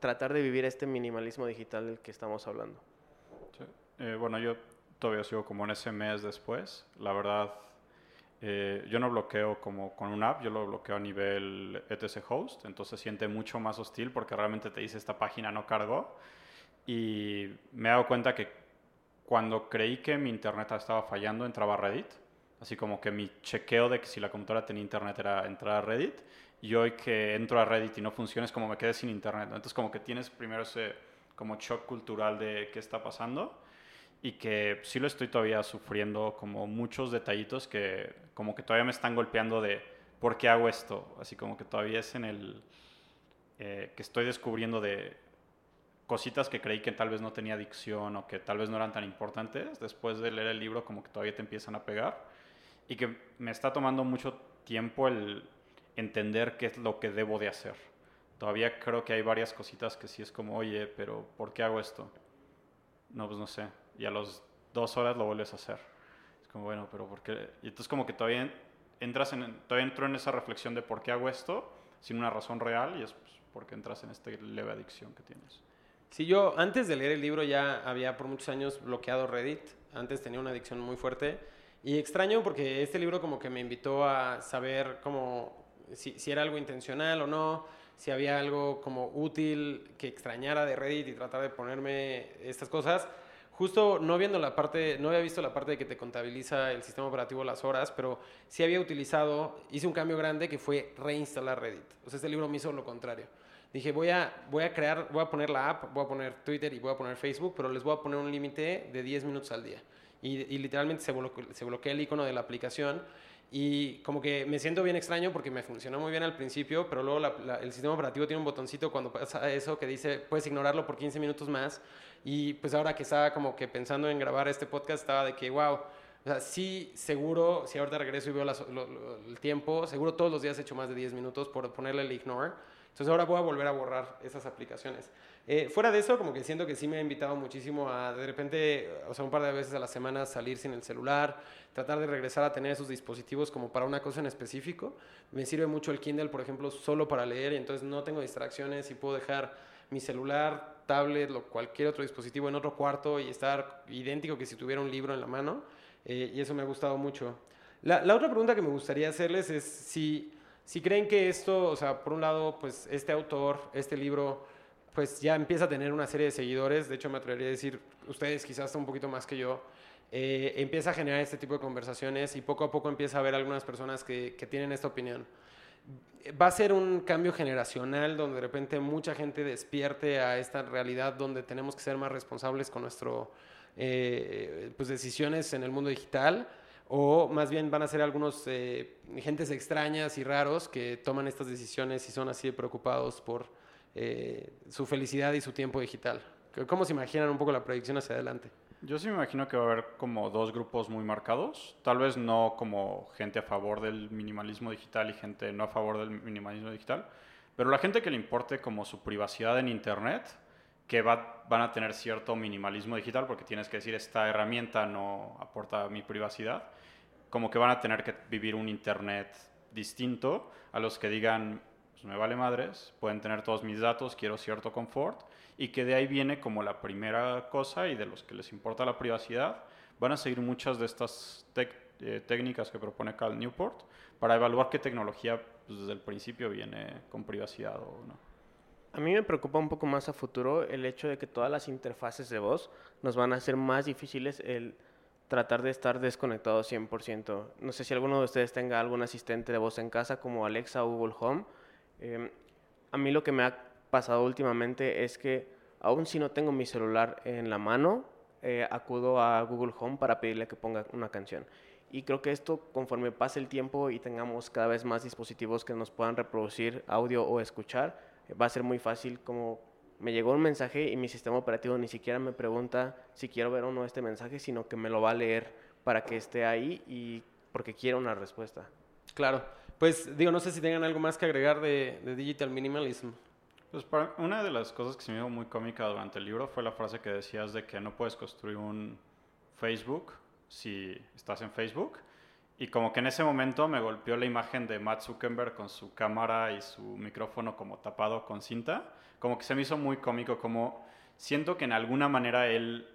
tratar de vivir este minimalismo digital del que estamos hablando. Eh, bueno, yo todavía sigo como en ese mes después. La verdad, eh, yo no bloqueo como con una app, yo lo bloqueo a nivel etc host, entonces siente mucho más hostil porque realmente te dice esta página no cargó y me he dado cuenta que cuando creí que mi internet estaba fallando entraba a Reddit, así como que mi chequeo de que si la computadora tenía internet era entrar a Reddit. Y hoy que entro a Reddit y no funciona es como me quedé sin internet, entonces como que tienes primero ese como shock cultural de qué está pasando y que sí lo estoy todavía sufriendo como muchos detallitos que como que todavía me están golpeando de por qué hago esto, así como que todavía es en el eh, que estoy descubriendo de cositas que creí que tal vez no tenía adicción o que tal vez no eran tan importantes, después de leer el libro como que todavía te empiezan a pegar y que me está tomando mucho tiempo el entender qué es lo que debo de hacer. Todavía creo que hay varias cositas que sí es como, oye, pero ¿por qué hago esto? No, pues no sé y a las dos horas lo vuelves a hacer. Es como, bueno, pero ¿por qué? Y entonces como que todavía entras en, todavía entro en esa reflexión de por qué hago esto sin una razón real y es pues, porque entras en esta leve adicción que tienes. Sí, yo antes de leer el libro ya había por muchos años bloqueado Reddit. Antes tenía una adicción muy fuerte. Y extraño porque este libro como que me invitó a saber cómo, si, si, era algo intencional o no, si había algo como útil que extrañara de Reddit y tratar de ponerme estas cosas justo no viendo la parte, no había visto la parte de que te contabiliza el sistema operativo las horas, pero sí había utilizado, hice un cambio grande que fue reinstalar Reddit. O sea, este libro me hizo lo contrario. Dije, voy a, voy a crear, voy a poner la app, voy a poner Twitter y voy a poner Facebook, pero les voy a poner un límite de 10 minutos al día. Y, literalmente se bloquea, se bloquea el icono de la aplicación y como que me siento bien extraño porque me funcionó muy bien al principio, pero luego el sistema operativo tiene un botoncito cuando pasa eso que dice puedes ignorarlo por 15 minutos más. Y pues ahora que estaba como que pensando en grabar este podcast, estaba de que, wow, o sea, sí, seguro, si ahorita regreso y veo el tiempo, seguro todos los días he hecho más de 10 minutos por ponerle el ignore. Entonces ahora voy a volver a borrar esas aplicaciones. Eh, fuera de eso, como que siento que sí me ha invitado muchísimo a de repente, o sea, un par de veces a la semana salir sin el celular, tratar de regresar a tener esos dispositivos como para una cosa en específico. Me sirve mucho el Kindle, por ejemplo, solo para leer y entonces no tengo distracciones y puedo dejar mi celular, tablet o cualquier otro dispositivo en otro cuarto y estar idéntico que si tuviera un libro en la mano. Eh, y eso me ha gustado mucho. La otra pregunta que me gustaría hacerles es si si creen que esto, o sea, por un lado, pues este autor, este libro, pues ya empieza a tener una serie de seguidores, de hecho me atrevería a decir, ustedes quizás un poquito más que yo, eh, empieza a generar este tipo de conversaciones y poco a poco empieza a haber algunas personas que, que, tienen esta opinión. Va a ser un cambio generacional donde de repente mucha gente despierte a esta realidad donde tenemos que ser más responsables con nuestras eh, pues decisiones en el mundo digital o más bien van a ser algunos eh, gentes extrañas y raros que toman estas decisiones y son así preocupados por eh, su felicidad y su tiempo digital. ¿Cómo se imaginan un poco la proyección hacia adelante? Yo sí me imagino que va a haber como dos grupos muy marcados, tal vez no como gente a favor del minimalismo digital y gente no a favor del minimalismo digital, pero la gente que le importe como su privacidad en Internet, que va, van a tener cierto minimalismo digital porque tienes que decir esta herramienta no aporta mi privacidad, como que van a tener que vivir un Internet distinto a los que digan, pues me vale madres, pueden tener todos mis datos, quiero cierto confort, y que de ahí viene como la primera cosa y de los que les importa la privacidad, van a seguir muchas de estas eh, técnicas que propone Cal Newport para evaluar qué tecnología pues, desde el principio viene con privacidad o no. A mí me preocupa un poco más a futuro el hecho de que todas las interfaces de voz nos van a hacer más difíciles el tratar de estar desconectados 100%. No sé si alguno de ustedes tenga algún asistente de voz en casa como Alexa o Google Home. Em, a mí lo que me ha pasado últimamente es que aun si no tengo mi celular en la mano, eh, acudo a Google Home para pedirle que ponga una canción. Y creo que esto, conforme pase el tiempo y tengamos cada vez más dispositivos que nos puedan reproducir audio o escuchar, va a ser muy fácil como me llegó un mensaje y mi sistema operativo ni siquiera me pregunta si quiero ver o no este mensaje, sino que me lo va a leer para que esté ahí y porque quiero una respuesta. Claro. Pues digo, no sé si tengan algo más que agregar de, Digital Minimalism. Pues una de las cosas que se me dio muy cómica durante el libro fue la frase que decías de que no puedes construir un Facebook si estás en Facebook. Y como que en ese momento me golpeó la imagen de Matt Zuckerberg con su cámara y su micrófono como tapado con cinta. Como que se me hizo muy cómico, como siento que en alguna manera él,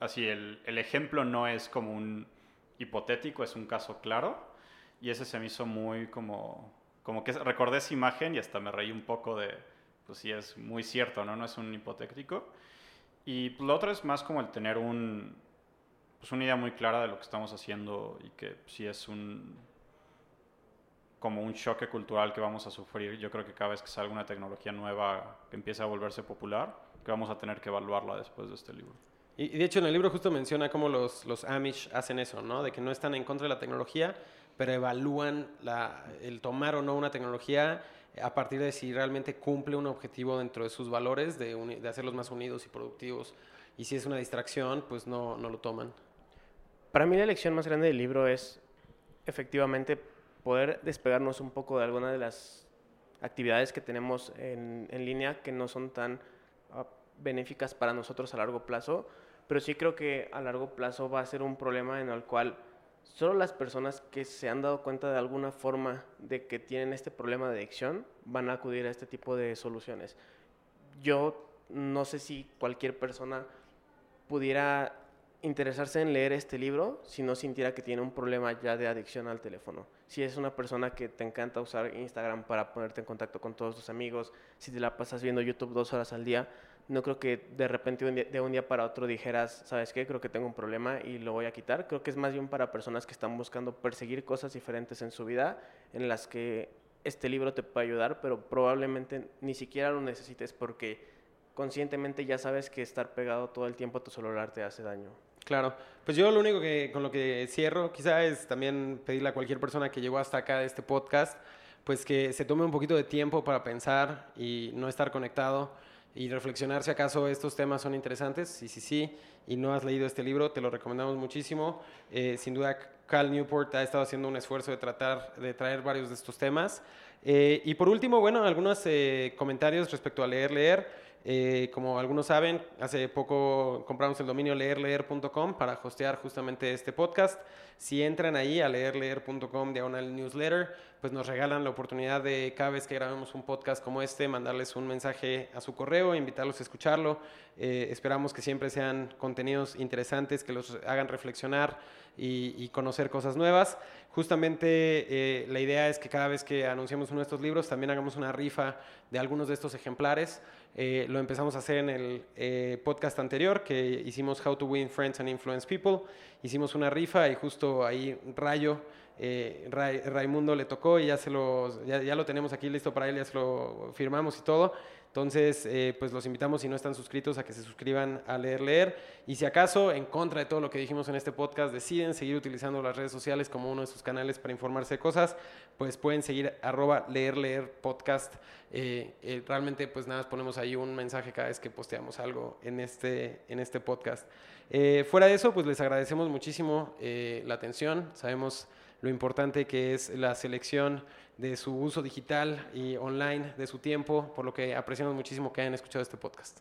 así, el, el ejemplo no es como un hipotético, es un caso claro. Y ese se me hizo muy como, como que recordé esa imagen y hasta me reí un poco de, pues sí, es muy cierto, ¿no? No es un hipotético. Y lo otro es más como el tener un, pues una idea muy clara de lo que estamos haciendo y que si es un como un choque cultural que vamos a sufrir. Yo creo que cada vez que salga una tecnología nueva que empiece a volverse popular, que vamos a tener que evaluarla después de este libro. Y, de hecho en el libro justo menciona cómo los, los Amish hacen eso, ¿no? De que no están en contra de la tecnología, pero evalúan la, el tomar o no una tecnología a partir de si realmente cumple un objetivo dentro de sus valores, de, de hacerlos más unidos y productivos. Y si es una distracción, pues no, no lo toman. Para mí la lección más grande del libro es efectivamente poder despegarnos un poco de alguna de las actividades que tenemos en, línea que no son tan ah, benéficas para nosotros a largo plazo, pero sí creo que a largo plazo va a ser un problema en el cual solo las personas que se han dado cuenta de alguna forma de que tienen este problema de adicción van a acudir a este tipo de soluciones. Yo no sé si cualquier persona pudiera interesarse en leer este libro si no sintiera que tiene un problema ya de adicción al teléfono. Si es una persona que te encanta usar Instagram para ponerte en contacto con todos tus amigos, si te la pasas viendo YouTube dos horas al día, no creo que de repente de un día para otro dijeras, ¿sabes qué? Creo que tengo un problema y lo voy a quitar. Creo que es más bien para personas que están buscando perseguir cosas diferentes en su vida, en las que este libro te puede ayudar, pero probablemente ni siquiera lo necesites porque conscientemente ya sabes que estar pegado todo el tiempo a tu celular te hace daño. Claro, pues yo lo único que con lo que cierro quizá es también pedirle a cualquier persona que llegó hasta acá de este podcast, pues que se tome un poquito de tiempo para pensar y no estar conectado y reflexionar si acaso estos temas son interesantes. Sí, sí, sí, y no has leído este libro, te lo recomendamos muchísimo. Eh, sin duda, Cal Newport ha estado haciendo un esfuerzo de tratar de traer varios de estos temas. Eh, y por último, bueno, algunos eh, comentarios respecto a leer, leer. Eh, como algunos saben, hace poco compramos el dominio leerleer.com para hostear justamente este podcast. Si entran ahí a leerleer.com diagonal newsletter, pues nos regalan la oportunidad de cada vez que grabemos un podcast como este, mandarles un mensaje a su correo, invitarlos a escucharlo. Eh, esperamos que siempre sean contenidos interesantes, que los hagan reflexionar y, conocer cosas nuevas. Justamente eh, la idea es que cada vez que anunciamos uno de estos libros, también hagamos una rifa de algunos de estos ejemplares. Eh, lo empezamos a hacer en el podcast anterior que hicimos How to Win Friends and Influence People. Hicimos una rifa y justo ahí Rayo, eh, Raimundo le tocó y ya, se lo, ya, ya, lo tenemos aquí listo para él, ya se lo firmamos y todo. Entonces, eh, pues los invitamos, si no están suscritos, a que se suscriban a Leer Leer. Y si acaso, en contra de todo lo que dijimos en este podcast, deciden seguir utilizando las redes sociales como uno de sus canales para informarse de cosas, pues pueden seguir arroba Leer Leer Podcast. Eh, eh, realmente, pues nada, ponemos ahí un mensaje cada vez que posteamos algo en este, en este podcast. fuera de eso, pues les agradecemos muchísimo la atención. Sabemos lo importante que es la selección de su uso digital y online de su tiempo, por lo que apreciamos muchísimo que hayan escuchado este podcast.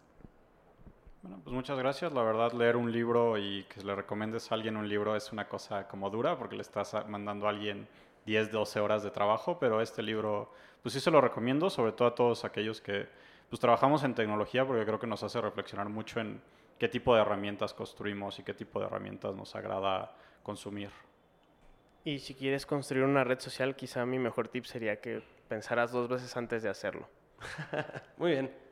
Bueno, pues muchas gracias. La verdad, leer un libro y que le recomiendes a alguien un libro es una cosa como dura porque le estás mandando a alguien 10, 12 horas de trabajo, pero este libro, pues sí se lo recomiendo, sobre todo a todos aquellos que pues trabajamos en tecnología porque creo que nos hace reflexionar mucho en qué tipo de herramientas construimos y qué tipo de herramientas nos agrada consumir. Y si quieres construir una red social, quizá mi mejor tip sería que pensaras dos veces antes de hacerlo. Muy bien.